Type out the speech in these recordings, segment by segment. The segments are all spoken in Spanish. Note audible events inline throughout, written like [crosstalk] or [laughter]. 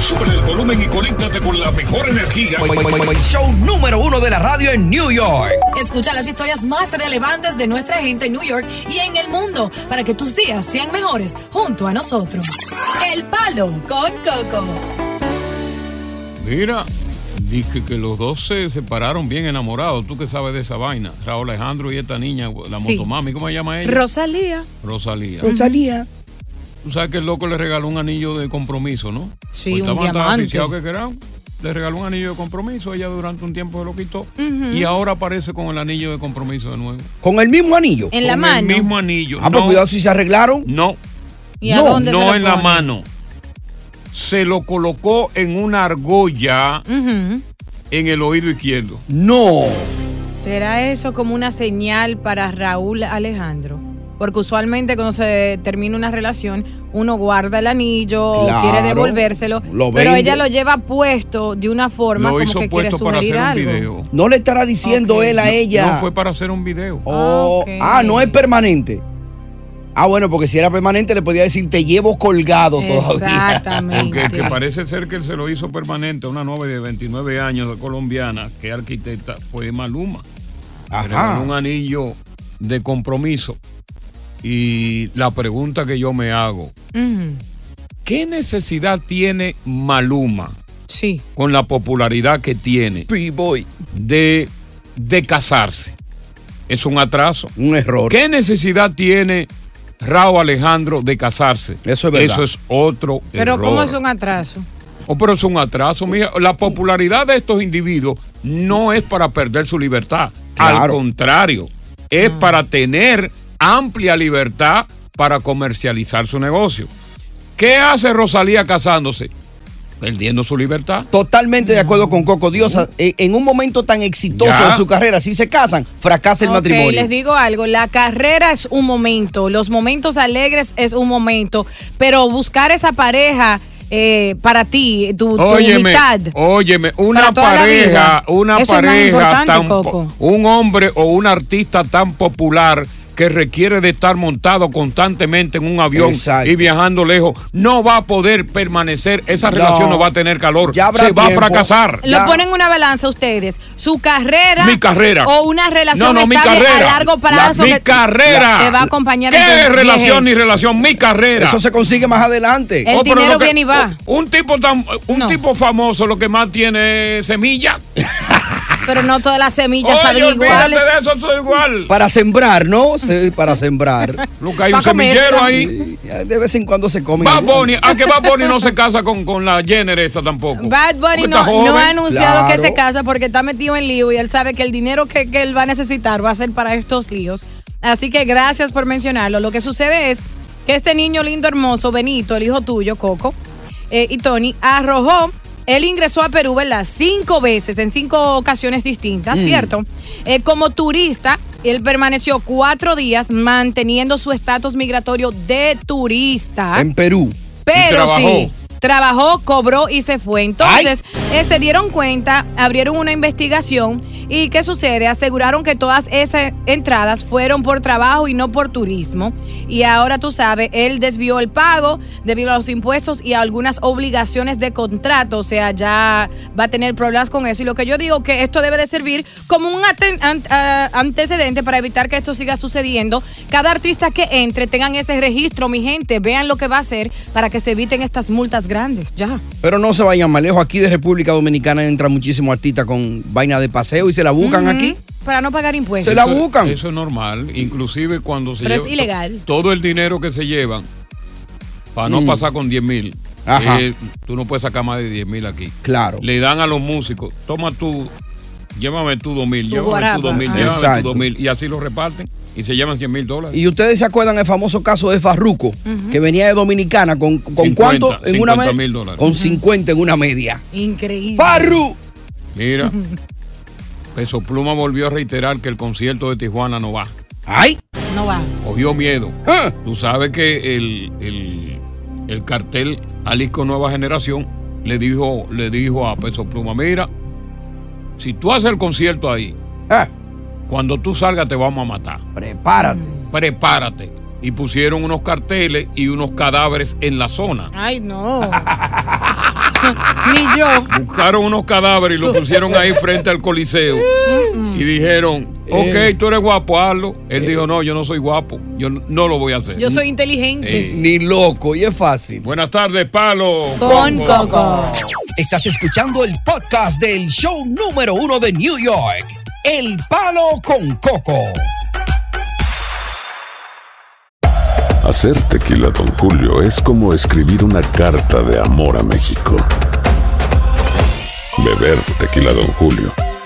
Sube el volumen y conéctate con la mejor energía. Show número uno de la radio en New York. Escucha las historias más relevantes de nuestra gente en New York y en el mundo para que tus días sean mejores junto a nosotros. El Palo con Coco. Mira, dije que los dos se separaron bien enamorados. ¿Tú qué sabes de esa vaina? Raúl Alejandro y esta niña, la Sí. motomami, ¿cómo se llama ella? Rosalía. Rosalía. Rosalía. Tú sabes que el loco le regaló un anillo de compromiso, ¿no? Sí, Pues un diamante. que querían. Le regaló un anillo de compromiso, ella durante un tiempo se lo quitó y ahora aparece con el anillo de compromiso de nuevo. ¿Con el mismo anillo? En la Con mano. el mismo anillo. Ah, pues cuidado si se arreglaron. No. ¿Y a no, dónde se no lo en la mano. Se lo colocó en una argolla en el oído izquierdo. No. ¿Será eso como una señal para Raúl Alejandro? Porque usualmente cuando se termina una relación, uno guarda el anillo o quiere devolvérselo, Lo pero ella lo lleva puesto de una forma Lo como hizo que quiere puesto para sugerir hacer un video. No le estará diciendo él a ella. No fue para hacer un video. Oh, Ok. Ah, no es permanente. Ah, bueno, porque si era permanente le podía decir te llevo colgado todavía. Exactamente. Porque que parece ser que él se lo hizo permanente a una novia de 29 años de colombiana, que es arquitecta, fue Maluma. Regaló un anillo de compromiso. Y la pregunta que yo me hago. ¿qué necesidad tiene Maluma Sí. con la popularidad que tiene de, de casarse? Es un atraso. Un error. ¿Qué necesidad tiene Raúl Alejandro de casarse? Eso es verdad. Eso es otro Pero error. ¿cómo es un atraso? Oh, pero es un atraso. Mira, la popularidad de estos individuos no es para perder su libertad. Al contrario, es para tener amplia libertad para comercializar su negocio. ¿Qué hace Rosalía casándose? Perdiendo su libertad. Totalmente de acuerdo con Coco Diosa. Eh, En un momento tan exitoso Ya. de su carrera, si se casan, fracasa el matrimonio. les digo algo, la carrera es un momento, los momentos alegres es un momento, pero buscar esa pareja eh, para ti, tu, tu Óyeme, mitad. óyeme, una Para toda la pareja, vida. una Eso es más pareja importante, tan Coco. un hombre o un artista tan popular que requiere de estar montado constantemente en un avión Exacto. y viajando lejos, no va a poder permanecer, esa relación no va a tener calor, Ya habrá se va a fracasar. Lo ponen en una balanza ustedes, su carrera, Mi carrera. o una relación No, no, mi estable carrera. a largo plazo mi que carrera. te va a acompañar en ¿Qué tu relación ni relación? Mi carrera. Eso se consigue más adelante. El Oh, dinero que- viene y va. Un tipo tan, un tipo famoso lo que más tiene es semilla. [laughs] Pero no todas las semillas saben iguales. de eso, igual. Para sembrar, ¿no? Sí, para sembrar. Lo que hay un semillero ahí. De vez en cuando se come. Bad Bunny, a que Bad Bunny no se casa con, con la Jenner esa tampoco. Bad Bunny no, ha anunciado que se casa porque está metido en lío y él sabe que el dinero que, que él va a necesitar va a ser para estos líos. Así que gracias por mencionarlo. Lo que sucede es que este niño lindo, hermoso, Benito, el hijo tuyo, Coco, eh, y Tony, arrojó. Él ingresó a Perú, ¿verdad? Cinco veces, en cinco ocasiones distintas, Mm. ¿cierto? Eh, como turista, él permaneció cuatro días manteniendo su estatus migratorio de turista. En Perú. Pero sí. Trabajó, cobró y se fue. Entonces, eh, se dieron cuenta, abrieron una investigación y ¿qué sucede? Aseguraron que todas esas entradas fueron por trabajo y no por turismo. Y ahora tú sabes, él desvió el pago debido a los impuestos y a algunas obligaciones de contrato. O sea, ya va a tener problemas con eso. Y lo que yo digo que esto debe de servir como un antecedente para evitar que esto siga sucediendo. Cada artista que entre tengan ese registro, mi gente, vean lo que va a hacer para que se eviten estas multas grandes. Ya. Pero no se vayan más lejos. Aquí de República Dominicana entran muchísimos artistas con vaina de paseo y se la buscan aquí. Para no pagar impuestos. Eso- Eso es normal. Inclusive cuando se Pero es ilegal. Todo el dinero que se llevan, para no Mm. pasar con 10 mil, Ajá. eh, tú no puedes sacar más de 10 mil aquí. Claro. Le dan a los músicos, toma tú, llévame tú 2 mil, Tu llévame tú 2 mil, Ah. llévame tú Exacto. 2 mil. Y así lo reparten y se llevan 100 mil dólares. Y ustedes se acuerdan el famoso caso de Farruco, que venía de Dominicana con, con 50, cuánto en una 50 media. mil dólares. Con Ujú. 50 en una media. Increíble. ¡Farru! Mira, [laughs] Peso Pluma volvió a reiterar que el concierto de Tijuana no va. ¡Ay! No va. Cogió miedo. Tú sabes que el, el, el cartel Alisco Nueva Generación le dijo, le dijo a Peso Pluma, mira, si tú haces el concierto ahí, cuando tú salgas te vamos a matar. Prepárate. Prepárate. Y pusieron unos carteles y unos cadáveres en la zona. Ay, no. [laughs] Ni yo. Buscaron unos cadáveres y los pusieron ahí frente al coliseo. Y dijeron, ok, Eh. tú eres guapo, hazlo. Él dijo, no, yo no soy guapo. Yo no, no lo voy a hacer. Yo soy inteligente. Eh. Ni loco, y es fácil. Buenas tardes, Palo. Con Coco. Estás escuchando el podcast del show número uno de New York. El Palo con Coco. Hacer tequila, Don Julio, es como escribir una carta de amor a México. Beber tequila, Don Julio,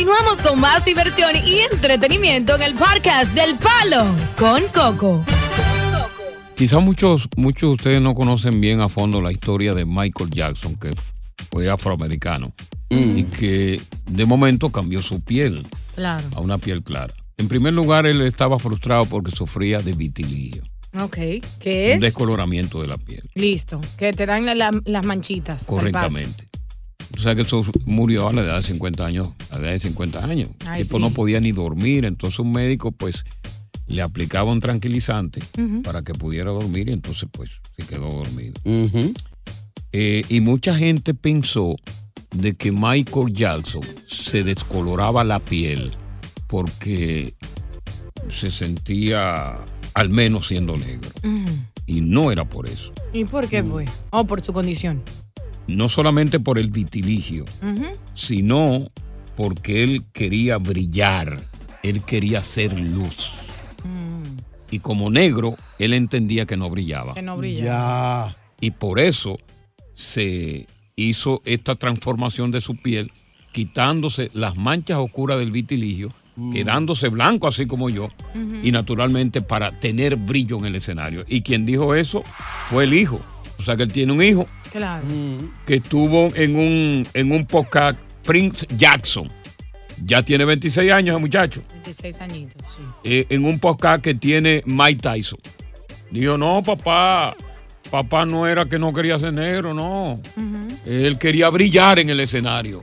Continuamos con más diversión y entretenimiento en el podcast del Palo con Coco. Quizás muchos, muchos de ustedes no conocen bien a fondo la historia de Michael Jackson, que fue afroamericano y que de momento cambió su piel Claro. a una piel clara. En primer lugar, él estaba frustrado porque sufría de vitiligo, Ok. ¿Qué un es? descoloramiento de la piel. Listo. Que te dan la- la- las manchitas. Correctamente. O sea que eso murió a la edad de 50 años. A la edad de 50 años. Ay, El tipo sí. no podía ni dormir. Entonces un médico pues le aplicaba un tranquilizante para que pudiera dormir y entonces pues se quedó dormido. Eh, y mucha gente pensó de que Michael Jackson se descoloraba la piel porque se sentía al menos siendo negro. Y no era por eso. ¿Y por qué fue? Oh, por su condición. No solamente por el vitiligio, sino porque él quería brillar, él quería ser luz. Y como negro, él entendía que no brillaba. Que no brilla. Y por eso se hizo esta transformación de su piel, quitándose las manchas oscuras del vitiligio, quedándose blanco así como yo, y naturalmente para tener brillo en el escenario. Y quien dijo eso fue el hijo. O sea que él tiene un hijo Claro. que estuvo en un, en un podcast Prince Jackson. Ya tiene 26 años el muchacho. 26 añitos, sí. eh, en un podcast que tiene Mike Tyson. Dijo, no, papá, papá no era que no quería ser negro, no. Él quería brillar en el escenario.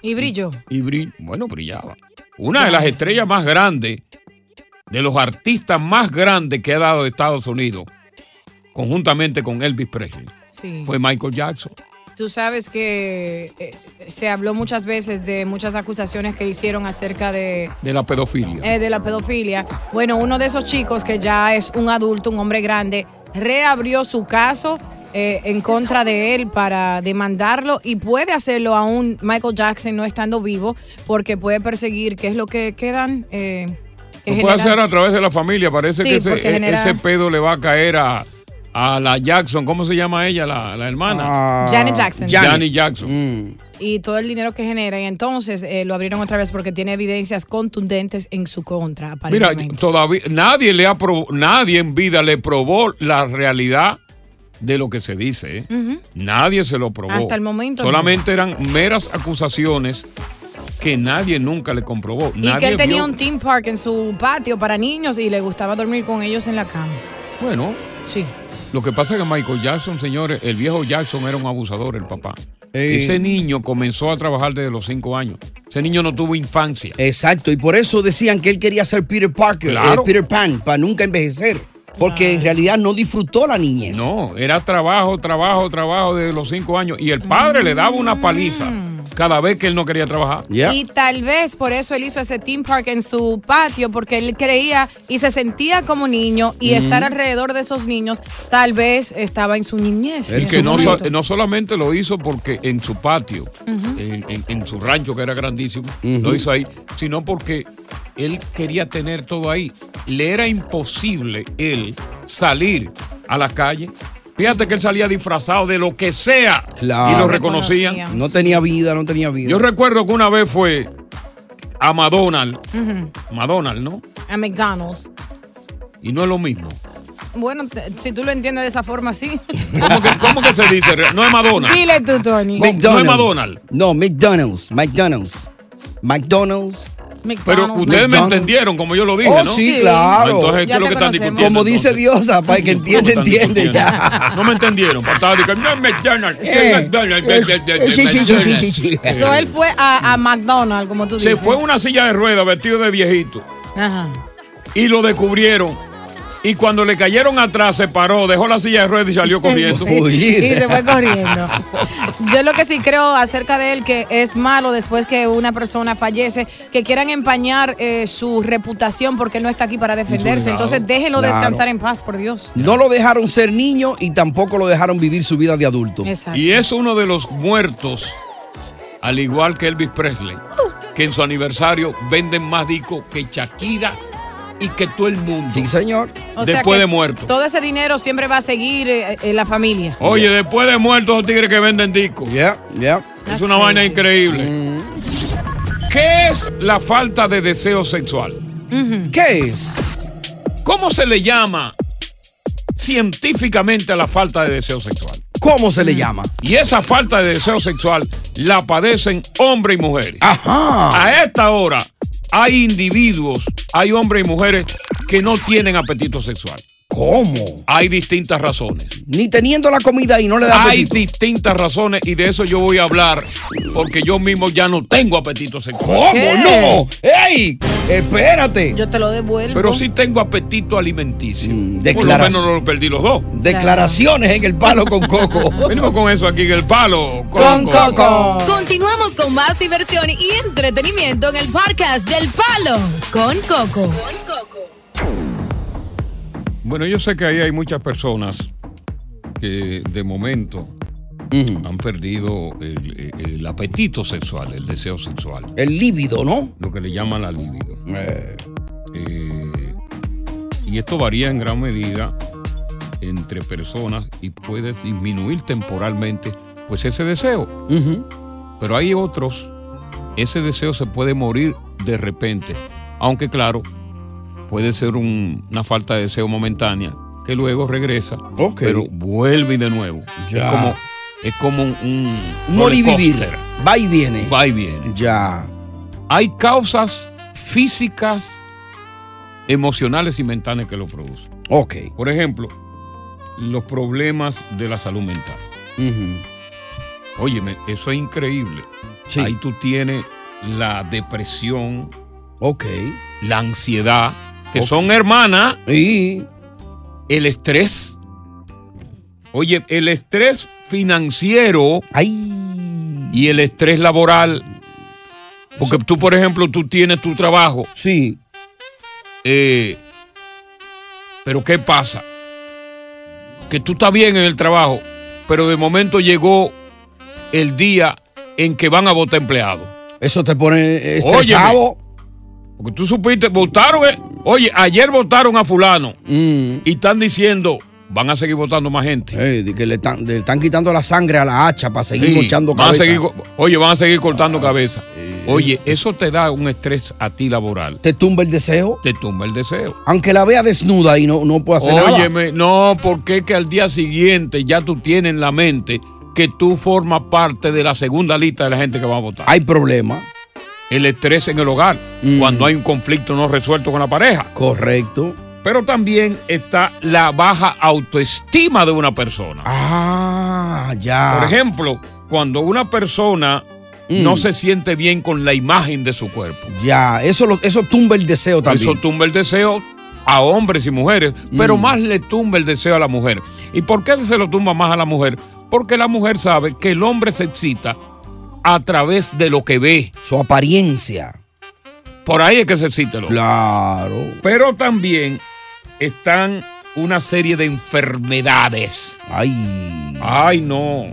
Y brilló. Y bri- bueno, brillaba. Una de las estrellas más grandes, de los artistas más grandes que ha dado Estados Unidos, conjuntamente con Elvis Presley, Sí. fue Michael Jackson. Tú sabes que eh, se habló muchas veces de muchas acusaciones que hicieron acerca de, De la pedofilia. eh, de la pedofilia. Bueno, uno de esos chicos que ya es un adulto, un hombre grande, reabrió su caso eh, en contra de él para demandarlo y puede hacerlo aún Michael Jackson no estando vivo porque puede perseguir, que es lo que quedan. Eh, que Lo puede hacer a través de la familia. Parece Sí, que ese, genera- ese pedo le va a caer a, a la Jackson. ¿Cómo se llama ella, la, la hermana? Ah. Janet Jackson. Janet, Janet. Jackson. y todo el dinero que genera. Y entonces eh, lo abrieron otra vez porque tiene evidencias contundentes en su contra, Mira, todavía nadie le ha nadie en vida le probó la realidad de lo que se dice. ¿eh? Nadie se lo probó. Hasta el momento no. Solamente eran meras acusaciones que nadie nunca le comprobó. Y nadie que él tenía vio- un team park en su patio para niños y le gustaba dormir con ellos en la cama. Bueno. Sí. Lo que pasa es que Michael Jackson, señores, el viejo Jackson era un abusador, el papá. Eh. Ese niño comenzó a trabajar desde los cinco años. Ese niño no tuvo infancia. Exacto, y por eso decían que él quería ser Peter Parker, Claro. eh, Peter Pan, para nunca envejecer. Porque en realidad no disfrutó la niñez. No, era trabajo, trabajo, trabajo desde los cinco años. Y el padre le daba una paliza cada vez que él no quería trabajar. Y tal vez por eso él hizo ese team park en su patio, porque él creía y se sentía como niño y Ujú. estar alrededor de esos niños tal vez estaba en su niñez. El que no, so- momento. no solamente lo hizo porque en su patio, en, en- en su rancho que era grandísimo, lo hizo ahí, sino porque él quería tener todo ahí. Le era imposible él salir a la calle. Fíjate que él salía disfrazado de lo que sea Claro. y lo reconocían. No tenía vida, no tenía vida. Yo recuerdo que una vez fue a McDonald's, Ujú. McDonald's, ¿no? A McDonald's. Y no es lo mismo. Bueno, si tú lo entiendes de esa forma, sí. ¿Cómo que se dice? No es McDonald's. Dile tú, Tony. McDonald's. No, McDonald's, McDonald's. McDonald's. Pero ustedes me entendieron como yo lo dije, Oh, ¿no? sí, claro. Entonces, ¿qué Ya es lo que están discutiendo? Como dice Diosa, para el que entiende, entiende ya. No me entendieron. Para estar diciendo, no, McDonald's, McDonald's, McDonald's, sí, sí, sí, McDonald's. sí, sí, sí. Eso él fue a, a McDonald's, como tú Se dices. fue en una silla de ruedas vestido de viejito Ajá. y lo descubrieron. Y cuando le cayeron atrás, se paró, dejó la silla de ruedas y salió corriendo. [laughs] Y se fue corriendo. [laughs] Yo lo que sí creo acerca de él que es malo después que una persona fallece, que quieran empañar eh, su reputación porque él no está aquí para defenderse. Entonces déjenlo Claro. descansar en paz, por Dios. No lo dejaron ser niño y tampoco lo dejaron vivir su vida de adulto. Exacto. Y es uno de los muertos, al igual que Elvis Presley, que en su aniversario venden más discos que Shakira y que todo el mundo. Sí, señor. O después de muerto. Todo ese dinero siempre va a seguir eh, en la familia. Oye, después de muertos, los tigres que venden discos. Ya, ya. Es una vaina increíble. ¿Qué es la falta de deseo sexual? ¿Qué es? ¿Cómo se le llama científicamente a la falta de deseo sexual? ¿Cómo se le llama? Y esa falta de deseo sexual la padecen hombres y mujeres. Ajá. A esta hora hay individuos, hay hombres y mujeres que no tienen apetito sexual. ¿Cómo? Hay distintas razones. Ni teniendo la comida y no le da Hay apetito. distintas razones y de eso yo voy a hablar porque yo mismo ya no tengo apetito sexual. ¿Cómo no? ¡Ey! Espérate. Yo te lo devuelvo. Pero sí tengo apetito alimenticio. Por lo Mm, menos no lo perdí los dos. Declaraciones en el palo con Coco. [laughs] Venimos con eso aquí en el palo. Con Coco. Continuamos con más diversión y entretenimiento en el podcast del Palo con Coco. Bueno, yo sé que ahí hay muchas personas que de momento han perdido el, el apetito sexual, el deseo sexual. El líbido, ¿no? Lo que le llaman la libido. Eh, y esto varía en gran medida entre personas y puede disminuir temporalmente pues ese deseo. Pero hay otros, ese deseo se puede morir de repente. Aunque claro, puede ser un- una falta de deseo momentánea que luego regresa, pero vuelve de nuevo. Ya. Es como, es como un, un. Va y viene. Va y viene. Ya. Hay causas físicas, emocionales y mentales que lo producen. Ok. Por ejemplo, los problemas de la salud mental. Óyeme, eso es increíble. Ahí tú tienes la depresión. Ok. La ansiedad, que son hermanas. Y. El estrés. Oye, el estrés financiero. Y el estrés laboral. Porque tú, por ejemplo, tú tienes tu trabajo. Sí. pero ¿qué pasa? Que tú estás bien en el trabajo, pero de momento llegó el día en que van a votar empleados. Eso te pone Óyeme, estresado. Porque tú supiste, votaron, eh, oye, ayer votaron a fulano Mm. y están diciendo, van a seguir votando más gente. De que le están, le están quitando la sangre a la hacha para seguir Sí, mochando van a cabeza. seguir oye, van a seguir cortando cabeza. Oye, eso te da un estrés a ti laboral. ¿Te tumba el deseo? Te tumba el deseo. Aunque la vea desnuda y no, no puedo hacer nada. Óyeme, no, porque es que al día siguiente ya tú tienes en la mente que tú formas parte de la segunda lista de la gente que va a votar. Hay problema. El estrés en el hogar, cuando hay un conflicto no resuelto con la pareja. Correcto. Pero también está la baja autoestima de una persona. Ah, ya. Por ejemplo, cuando una persona Mm. no se siente bien con la imagen de su cuerpo. Ya, eso, lo- eso tumba el deseo también. Eso tumba el deseo a hombres y mujeres, pero más le tumba el deseo a la mujer. ¿Y por qué se lo tumba más a la mujer? Porque la mujer sabe que el hombre se excita a través de lo que ve. Su apariencia. Por ahí es que se el hombre. Claro. Pero también están una serie de enfermedades. Ay. Ay, no.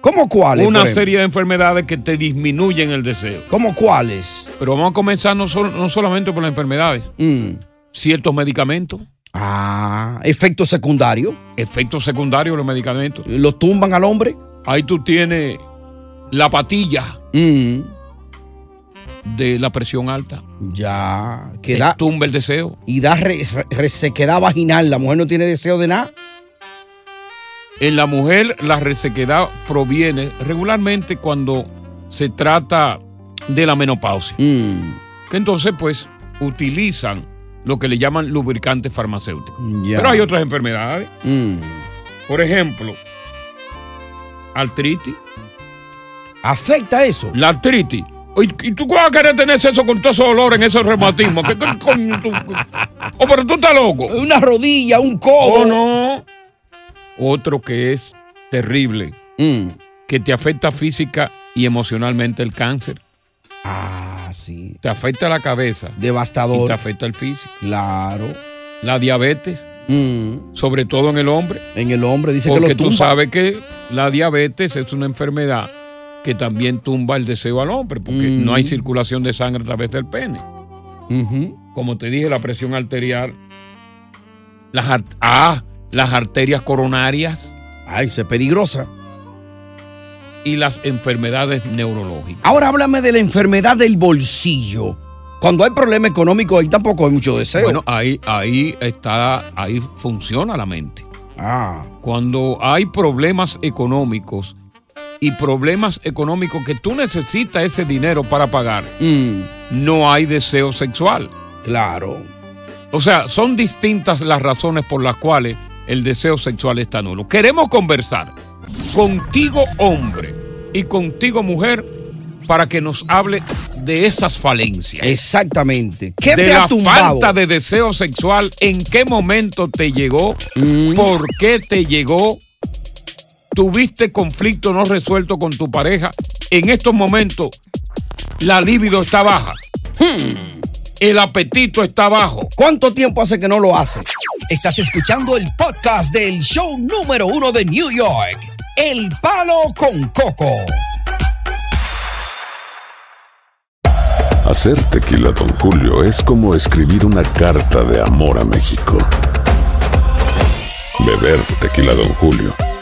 ¿Cómo cuáles? Una serie de enfermedades que te disminuyen el deseo. ¿Cómo cuáles? Pero vamos a comenzar no, no solamente por las enfermedades. Ciertos medicamentos. Mm. Ah, efectos secundarios. Efectos secundarios de los medicamentos. ¿Lo tumban al hombre? Ahí tú tienes la patilla Mm. de la presión alta. Ya. Que da, tumba el deseo. y da re- resequedad vaginal. La mujer no tiene deseo de nada. En la mujer la resequedad proviene regularmente cuando se trata de la menopausia. Mm. Que entonces pues utilizan lo que le llaman lubricantes farmacéuticos. Pero hay otras enfermedades. Mm. Por ejemplo, artritis. ¿Afecta eso? La artritis. ¿Y tú vas a querer tener eso con todo ese dolor en ese reumatismo? ¿Qué, qué [laughs] coño tú? Oh, pero tú estás loco. Una rodilla, un codo. Oh, no. Otro que es terrible, Mm. que te afecta física y emocionalmente el cáncer. Ah, sí. Te afecta la cabeza. Devastador. Y te afecta el físico. Claro. La diabetes, Mm. sobre todo en el hombre. En el hombre dice que Porque lo tú sabes que la diabetes es una enfermedad que también tumba el deseo al hombre, porque Mm. no hay circulación de sangre a través del pene. Como te dije, la presión arterial, las, ah, las arterias coronarias Ay, se peligrosa. y las enfermedades neurológicas. Ahora háblame de la enfermedad del bolsillo. Cuando hay problema económico, ahí tampoco hay mucho deseo. Bueno, ahí, ahí está, ahí funciona la mente. Ah. Cuando hay problemas económicos y problemas económicos que tú necesitas ese dinero para pagar, Mm. no hay deseo sexual. Claro. O sea, son distintas las razones por las cuales el deseo sexual está nulo. Queremos conversar contigo hombre y contigo mujer para que nos hable de esas falencias. Exactamente. ¿Qué de te la ha tumbado? falta de deseo sexual, en qué momento te llegó, Mm. por qué te llegó, tuviste conflicto no resuelto con tu pareja. En estos momentos, la libido está baja. El apetito está bajo. ¿Cuánto tiempo hace que no lo hace? Estás escuchando el podcast del show número uno de New York, El Palo con Coco. Hacer tequila, Don Julio, es como escribir una carta de amor a México. Beber tequila, Don Julio,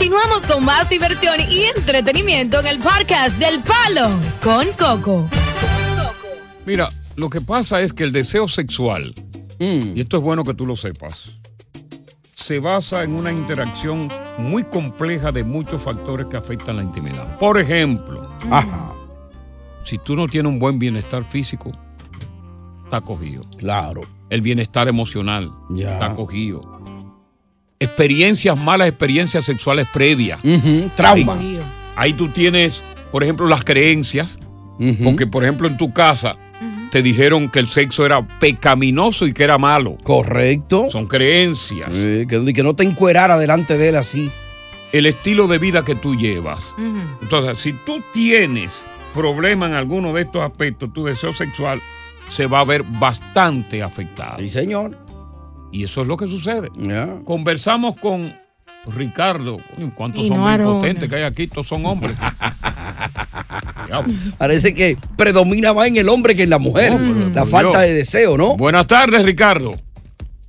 Continuamos con más diversión y entretenimiento en el podcast del Palo con Coco. Mira, lo que pasa es que el deseo sexual, y esto es bueno que tú lo sepas, se basa en una interacción muy compleja de muchos factores que afectan la intimidad. Por ejemplo, si tú no tienes un buen bienestar físico, está cogido. Claro. El bienestar emocional Ya. está cogido. Experiencias, malas experiencias sexuales previas. Trauma. Ahí, ahí tú tienes, por ejemplo, las creencias. Porque, por ejemplo, en tu casa te dijeron que el sexo era pecaminoso y que era malo. Correcto. Son creencias. Eh, que, que no te encuerara delante de él así. El estilo de vida que tú llevas. Entonces, si tú tienes problema en alguno de estos aspectos, tu deseo sexual se va a ver bastante afectado. Sí, señor. Y eso es lo que sucede. Conversamos con Ricardo. ¿Cuántos Y no hombres impotentes que hay aquí? Todos son hombres. [laughs] Parece que predomina más en el hombre que en la mujer. la falta de deseo, ¿no? Buenas tardes, Ricardo.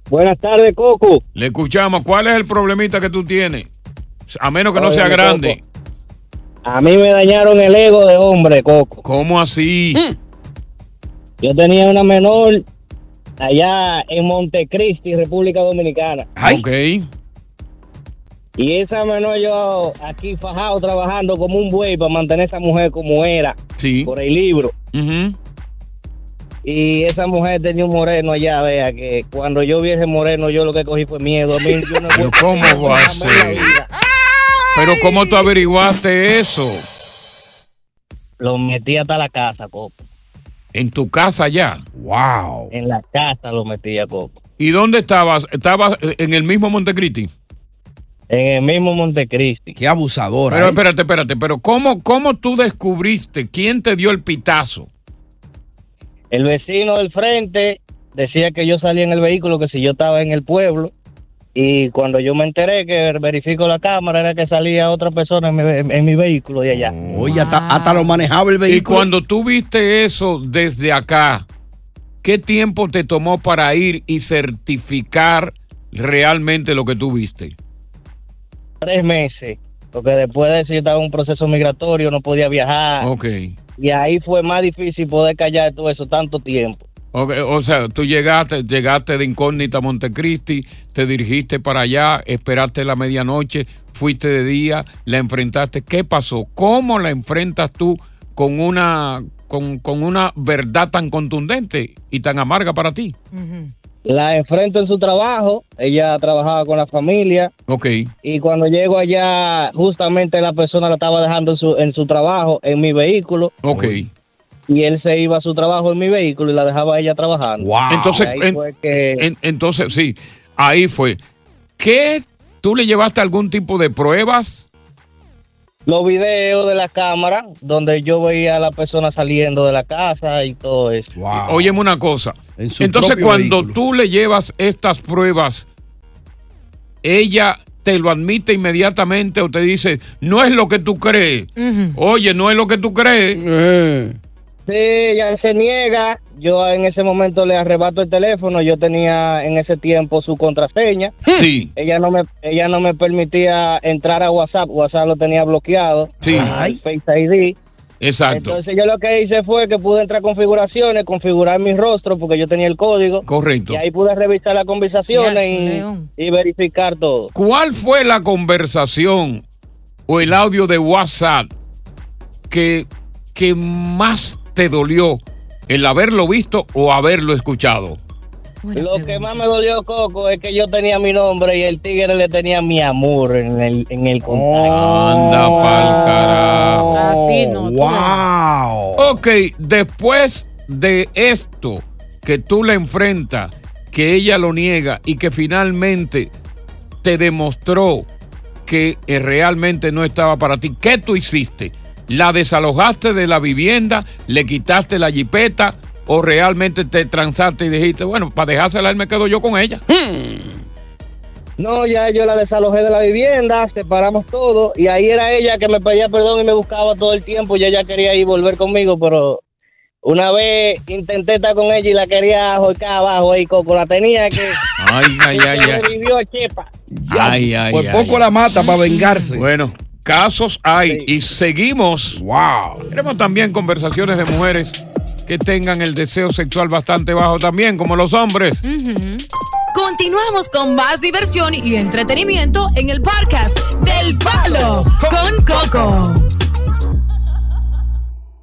Buenas tardes, Coco. Le escuchamos. ¿Cuál es el problemita que tú tienes? A menos que no sea Coco. grande. A mí me dañaron el ego de hombre, Coco. ¿Cómo así? Yo tenía una menor allá en Montecristi, República Dominicana. Ok. Y esa menor yo aquí fajado trabajando como un buey para mantener a esa mujer como era. Sí. Por el libro. Y esa mujer tenía un moreno allá, vea, que cuando yo vi ese moreno, yo lo que cogí fue miedo. A mí, yo no [laughs] Pero ¿cómo va a ser? Pero ¿cómo tú averiguaste eso? Lo metí hasta la casa, Coco. ¿En tu casa ya? ¡Wow! En la casa lo metí a Coco. ¿Y dónde estabas? ¿Estabas en el mismo Montecristi? En el mismo Montecristi. Qué abusadora. Pero ¿eh? espérate, espérate, pero ¿cómo, ¿cómo tú descubriste quién te dio el pitazo? El vecino del frente decía que yo salía en el vehículo, que si yo estaba en el pueblo. Y cuando yo me enteré que verifico la cámara, era que salía otra persona en mi, en mi vehículo de allá. Oye, hasta, hasta lo manejaba el Y vehículo. cuando tú viste eso desde acá, ¿qué tiempo te tomó para ir y certificar realmente lo que tú viste? Tres meses. Porque después de eso yo estaba en un proceso migratorio, no podía viajar. Ok. Y ahí fue más difícil poder callar todo eso tanto tiempo. O sea, tú llegaste, llegaste de incógnita a Montecristi, te dirigiste para allá, esperaste la medianoche, fuiste de día, la enfrentaste. ¿Qué pasó? ¿Cómo la enfrentas tú con una, con, con una verdad tan contundente y tan amarga para ti? La enfrento en su trabajo, ella trabajaba con la familia Ok. y cuando llego allá, justamente la persona la estaba dejando en su, en su trabajo, en mi vehículo. Ok. Y él se iba a su trabajo en mi vehículo y la dejaba a ella trabajando. Entonces, Ahí en- fue que- en- entonces, sí, ahí fue. ¿Qué? ¿Tú le llevaste algún tipo de pruebas? los videos de la cámara donde yo veía a la persona saliendo de la casa y todo eso. Óyeme una cosa. su Entonces, cuando vehículo. tú le llevas estas pruebas, ella te lo admite inmediatamente o te dice, no es lo que tú crees. Oye, no es lo que tú crees. Sí, ella se niega. Yo en ese momento le arrebato el teléfono. Yo tenía en ese tiempo su contraseña. Sí. Ella no me, ella no me permitía entrar a WhatsApp. WhatsApp lo tenía bloqueado. Sí. Face ID. Exacto. Entonces yo lo que hice fue que pude entrar a configuraciones, configurar mi rostro porque yo tenía el código. Correcto. Y ahí pude revisar las conversaciones Yes, y, y verificar todo. ¿Cuál fue la conversación o el audio de WhatsApp que, que más te dolió el haberlo visto o haberlo escuchado? Lo que más me dolió, Coco, es que yo tenía mi nombre y el tigre le tenía mi amor en el, en el contacto. Anda pa'l carajo. Así no. ¡Wow! Ok, después de esto que tú le enfrentas, que ella lo niega y que finalmente te demostró que eh, realmente no estaba para ti, ¿qué tú hiciste? ¿La desalojaste de la vivienda? ¿Le quitaste la jipeta? ¿O realmente te transaste y dijiste, bueno, para dejársela él me quedo yo con ella? No, ya yo la desalojé de la vivienda, separamos todo y ahí era ella que me pedía perdón y me buscaba todo el tiempo y ella quería ir volver conmigo, pero una vez intenté estar con ella y la quería ahorcar abajo ahí, Coco, la tenía que... Ay, ay, ay, ay. [laughs] Revivió a Chepa. Ay, ay, Por ay, poco ay. la mata para vengarse. Bueno, casos hay y seguimos. Wow. Tenemos también conversaciones de mujeres que tengan el deseo sexual bastante bajo también, como los hombres. Continuamos con más diversión y entretenimiento en el podcast del Palo con Coco.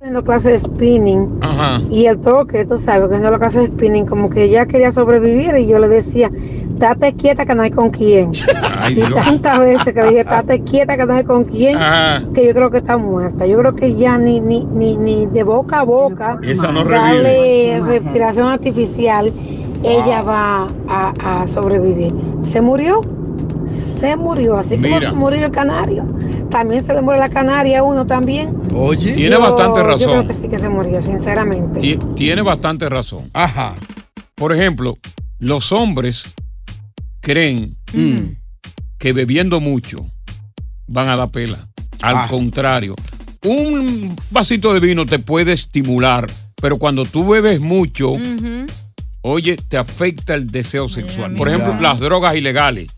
En la clase de spinning Ajá. y el toque, tú sabes, que en la clase de spinning, como que ella quería sobrevivir y yo le decía, date quieta que no hay con quién. [laughs] Ay, y Dios. tantas veces que dije, date quieta que no hay con quién, que yo creo que está muerta. Yo creo que ya ni, ni, ni, ni de boca a boca, Esa no darle respiración artificial, ella va a, a sobrevivir. Se murió, se murió, así como se murió el canario. También se le muere la canaria a uno también. Oye. Tiene Yo- bastante Yo creo razón. que sí que se murió, sinceramente. Ti- Tiene bastante razón. Ajá. Por ejemplo, los hombres creen que bebiendo mucho van a dar pela. Al Ah. contrario, un vasito de vino te puede estimular, pero cuando tú bebes mucho. Oye, te afecta el deseo sexual. Por ejemplo, las drogas ilegales.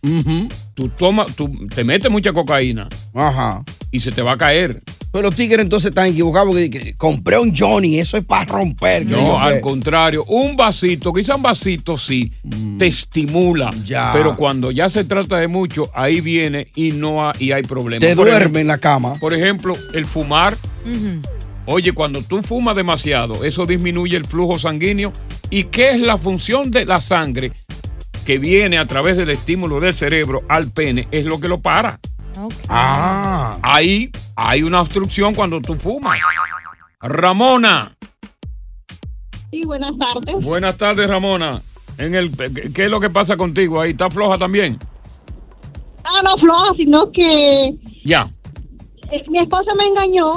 Tú tomas, tú te metes mucha cocaína Ajá. y se te va a caer. Pero los tigres entonces están equivocados porque que compré un Johnny, eso es para romper. No, digo al contrario, un vasito, quizá un vasito sí, te estimula. Mm. Ya. Pero cuando ya se trata de mucho, ahí viene y no ha- y hay problemas. Te Por duerme ejemplo- en la cama. Por ejemplo, el fumar. Oye, cuando tú fumas demasiado, eso disminuye el flujo sanguíneo. ¿Y qué es la función de la sangre que viene a través del estímulo del cerebro al pene? Es lo que lo para. Ah. Ahí hay una obstrucción cuando tú fumas. Ramona. Sí, buenas tardes. Buenas tardes, Ramona. En el, ¿Qué es lo que pasa contigo ahí? ¿Está floja también? Ah, no, floja, sino que Ya. eh, mi esposa me engañó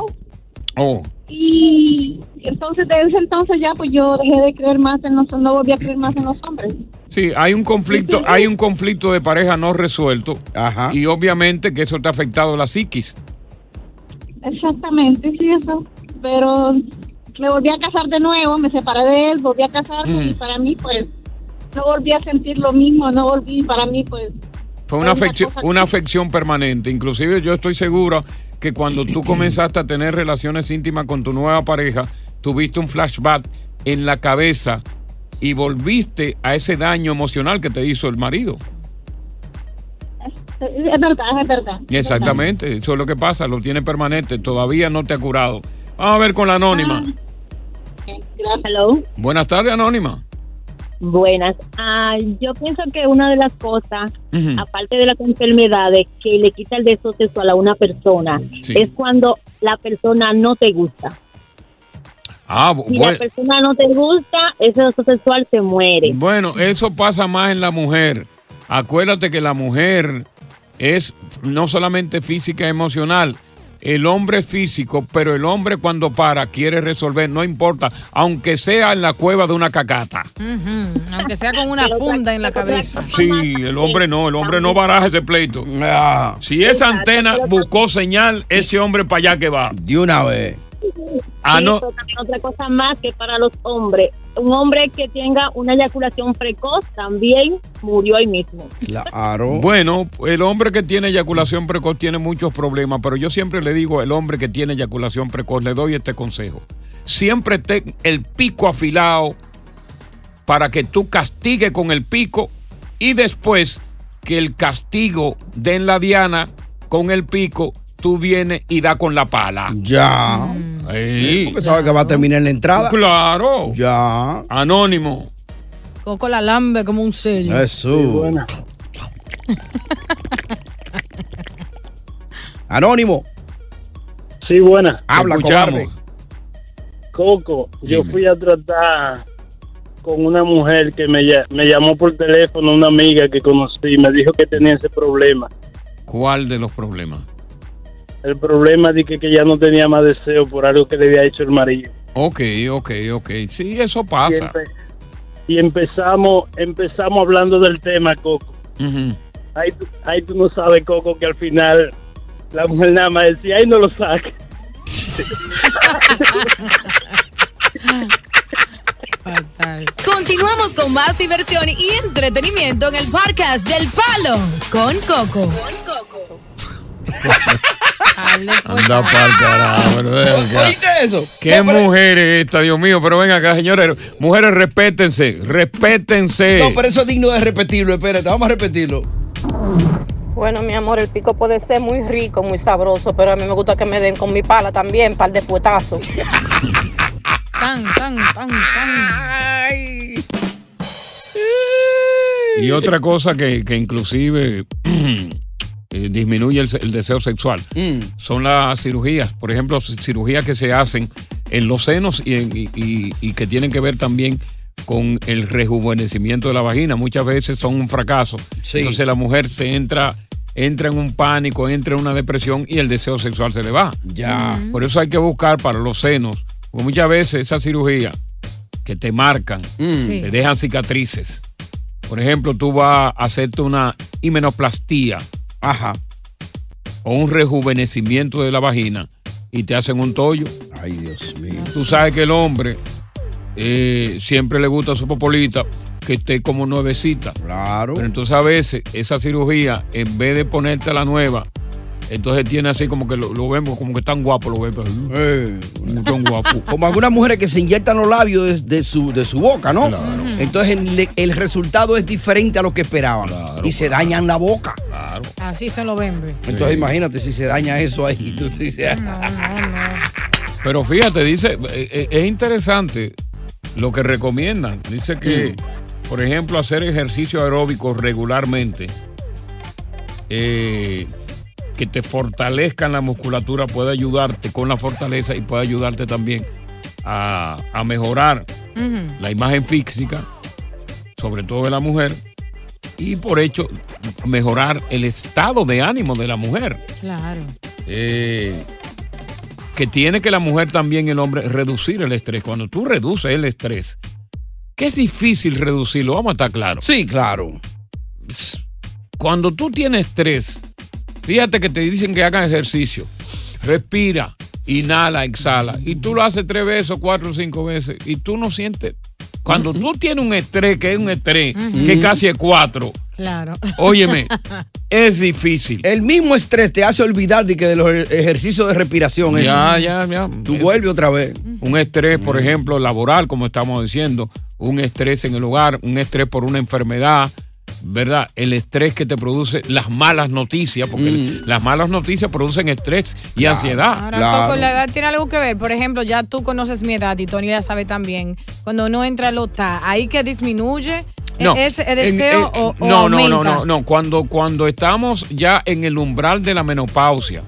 Oh. Y entonces desde ese entonces ya pues yo dejé de creer más en los no volví a creer más en los hombres. Sí, hay un conflicto, hay un conflicto de pareja no resuelto. Y obviamente que eso te ha afectado la psiquis. Exactamente, sí, eso. Pero me volví a casar de nuevo, me separé de él, volví a casarme Mm. y para mí pues no volví a sentir lo mismo, no volví, para mí pues Fue una, una afección, una afección permanente. Inclusive yo estoy segura que cuando tú comenzaste a tener relaciones íntimas con tu nueva pareja, tuviste un flashback en la cabeza y volviste a ese daño emocional que te hizo el marido. es verdad, es verdad. Exactamente, eso es lo que pasa, lo tiene permanente, todavía no te ha curado. Vamos a ver con la anónima. Hello. Buenas tardes, anónima. Buenas. Ah, yo pienso que una de las cosas, aparte de las enfermedades que le quita el deseo sexual a una persona, Sí. es cuando la persona no te gusta. Ah, Si bueno. la persona no te gusta, ese deseo sexual se muere. Bueno, eso pasa más en la mujer. Acuérdate que la mujer es no solamente física y emocional. El hombre es físico, pero el hombre cuando para quiere resolver, no importa, aunque sea en la cueva de una cacata. Aunque sea con una funda en la cabeza. Sí, el hombre no, el hombre no baraja ese pleito. Si esa antena buscó señal, ese hombre para allá que va. De una vez. Ah, no. también otra cosa más que para los hombres. Un hombre que tenga una eyaculación precoz también murió ahí mismo. Claro. Bueno, el hombre que tiene eyaculación precoz tiene muchos problemas, pero yo siempre le digo al hombre que tiene eyaculación precoz, le doy este consejo. Siempre ten el pico afilado para que tú castigues con el pico y después que el castigo de en la diana con el pico, tú vienes y da con la pala. Ya. Ahí. Porque sabe que va a terminar en la entrada. Claro. Ya. Anónimo. Coco la lambe como un sello. Eso. [laughs] Anónimo. Sí, buena. Habla, cobarde. Coco, yo Dime. fui a tratar con una mujer que me, me llamó por teléfono, una amiga que conocí, me dijo que tenía ese problema. ¿Cuál de los problemas? El problema de que, que ya no tenía más deseo por algo que le había hecho el marido. Ok, ok, ok. Sí, eso Y, pasa. empe- y empezamos empezamos hablando del tema, Coco. Ujú. Ahí, tú- ahí tú no sabes, Coco, que al final la mujer nada más decía, ahí no lo saques. Continuamos con más diversión y entretenimiento en el podcast del Palo con Coco. Anda pa'l carajo, pero ven acá. ¿Oíste eso? ¿Qué No, mujer es esta, Dios mío? Pero ven acá, señores. Mujeres, respétense, respétense. No, pero eso es digno de repetirlo. Espérate, vamos a repetirlo. Bueno, mi amor, el pico puede ser muy rico, muy sabroso, pero a mí me gusta que me den con mi pala también, par de puetazos. [laughs] Tan, tan, tan, tan. Y otra cosa que, que inclusive [clears throat] eh, disminuye el, el deseo sexual Mm. son las cirugías. Por ejemplo, cirugías que se hacen en los senos y, en- y- y- y que tienen que ver también con el rejuvenecimiento de la vagina. Muchas veces son un fracaso. Entonces la mujer se entra, entra en un pánico, entra en una depresión y el deseo sexual se le va. Ya. Por eso hay que buscar para los senos, porque muchas veces esa cirugía que te marcan, Sí. te dejan cicatrices. Por ejemplo, tú vas a hacerte una himenoplastía. Ajá. O un rejuvenecimiento de la vagina y te hacen un tollo. Ay, Dios mío. Tú sabes que el hombre eh, siempre le gusta su popolita que esté como nuevecita. Claro. Pero entonces a veces esa cirugía, en vez de ponerte la nueva, entonces tiene así como que lo, lo vemos como que tan guapo, lo vemos. Como tan guapo. [laughs] Como algunas mujeres que se inyectan los labios de, de su, de su boca, ¿no? Entonces el, el resultado es diferente a lo que esperaban. y se dañan la boca. Así se lo ven. ve. Entonces imagínate si se daña eso ahí. Tú dices, Pero fíjate, dice, eh, eh, es interesante lo que recomiendan. Dice que, por ejemplo, hacer ejercicio aeróbico regularmente, eh, que te fortalezcan la musculatura, puede ayudarte con la fortaleza y puede ayudarte también a, a mejorar la imagen física, sobre todo de la mujer, y por hecho mejorar el estado de ánimo de la mujer. Claro. Eh, que tiene que la mujer también, el hombre, reducir el estrés. Cuando tú reduces el estrés, que es difícil reducirlo, vamos a estar claros. Sí, claro. Cuando tú tienes estrés, fíjate que te dicen que hagan ejercicio, respira, inhala, exhala, y tú lo haces tres veces, o cuatro o cinco veces, y tú no sientes. Cuando tú tienes un estrés, que es un estrés, que casi es cuatro, Claro. óyeme, [laughs] es difícil. El mismo estrés te hace olvidar de que de los ejercicios de respiración. Ya, eso. ya, ya. Tú vuelves otra vez. Un estrés, por ejemplo, laboral, como estamos diciendo, un estrés en el hogar, un estrés por una enfermedad, ¿verdad? El estrés que te produce las malas noticias, porque Mm. las malas noticias producen estrés y ansiedad. Ahora, Coco, la edad tiene algo que ver. Por ejemplo, ya tú conoces mi edad y Tony ya sabe también. Cuando uno entra al OTA, ahí que disminuye No, ese en- deseo en- o, o no, no, no, no, no. Cuando, cuando estamos ya en el umbral de la menopausia,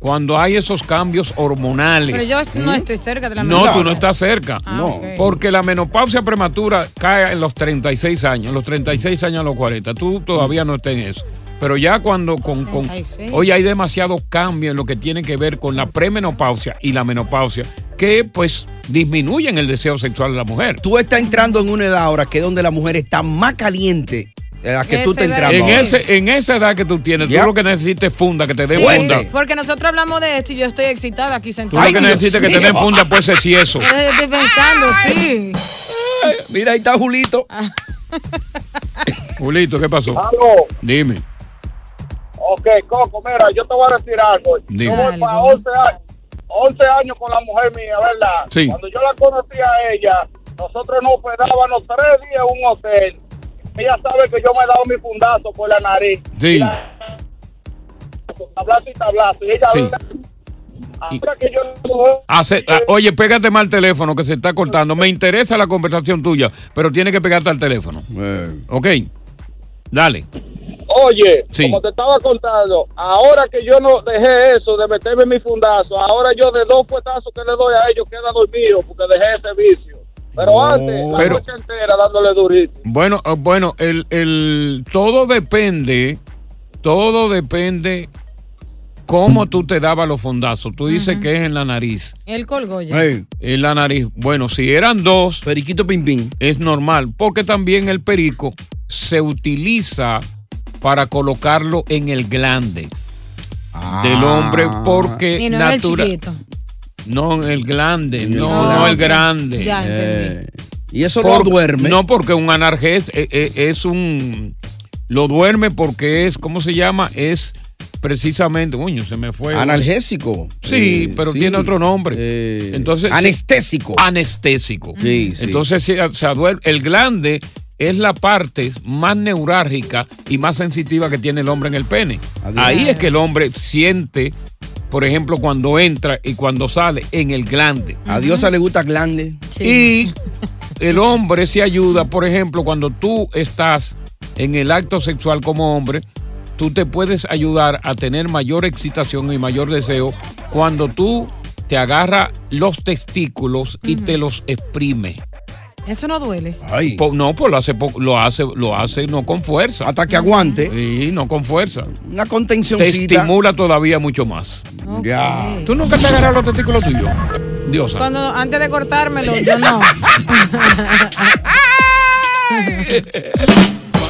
cuando hay esos cambios hormonales. Pero yo no estoy cerca de la No, menopausia. tú no estás cerca. Ah, no. Porque la menopausia prematura cae en los 36 años, los 36 años a los 40. Tú todavía no estás en eso. Pero ya cuando con, con 36. hoy hay demasiado cambio en lo que tiene que ver con la premenopausia y la menopausia, que pues disminuyen el deseo sexual de la mujer. Tú estás entrando en una edad ahora que es donde la mujer está más caliente que tú te entrabas. En, ese, en esa edad que tú tienes, tú lo que necesitas es funda, que te den Sí, funda. porque nosotros hablamos de esto y yo estoy excitada aquí Tú sentada. lo que necesitas es que te den funda, pues es si eso. [laughs] Estoy pensando, sí. Mira, ahí está Julito. [laughs] Julito, ¿qué pasó? Aló. Dime. Ok, Coco, mira, yo te voy a decir algo. Dime. Yo voy para dime. 11 años, 11 años con la mujer mía, ¿verdad? Sí. Cuando yo la conocí a ella, nosotros nos hospedábamos tres días en un hotel. Ella sabe que yo me he dado mi fundazo por la nariz. Sí. Tablazo y tablazo. Y ella Sí. ve- Ahora que yo Hace- ah, oye, pégate mal el teléfono que se está cortando. Me interesa la conversación tuya, pero tiene que pegarte al teléfono. Ok. Dale. Oye, Sí. como te estaba contando, ahora que yo no dejé eso de meterme mi fundazo, ahora yo de dos puestazos que le doy a ellos queda dormido porque dejé ese vicio. Pero antes, la Pero- noche entera dándole durito. Bueno, eh, bueno, el, el todo depende, todo depende cómo tú te dabas los fondazos. Tú dices que es en la nariz. Él colgó ya. En la nariz. Bueno, si eran dos. Periquito pim pim. Es normal, porque también el perico se utiliza para colocarlo en el glande del hombre porque Y no es el natura- chiquito. No, el glande, no, no el grande. Ya entendí. Y eso Por- lo duerme. No, porque un analgés eh, eh, es un. Lo duerme porque es, ¿cómo se llama? Es precisamente. Uy, se me fue. Analgésico. Sí, Eh, pero sí. tiene otro nombre. Entonces, anestésico. Anestésico. Sí, sí. Entonces, se, el glande es la parte más neurálgica y más sensitiva que tiene el hombre en el pene. Ahí es que el hombre siente, por ejemplo, cuando entra y cuando sale en el glande. A Diosa le gusta glande. Y el hombre se ayuda, por ejemplo, cuando tú estás en el acto sexual como hombre, tú te puedes ayudar a tener mayor excitación y mayor deseo cuando tú te agarras los testículos y te los exprime. Eso no duele. Po- no, pues lo hace, lo hace, lo hace no con fuerza. Hasta que aguante. Sí, no con fuerza. Una Te contencióncita. estimula todavía mucho más. Ya. ¿Tú nunca te agarras los testículos tuyos? Diosa. Cuando antes de cortármelo, yo no. [laughs] [laughs]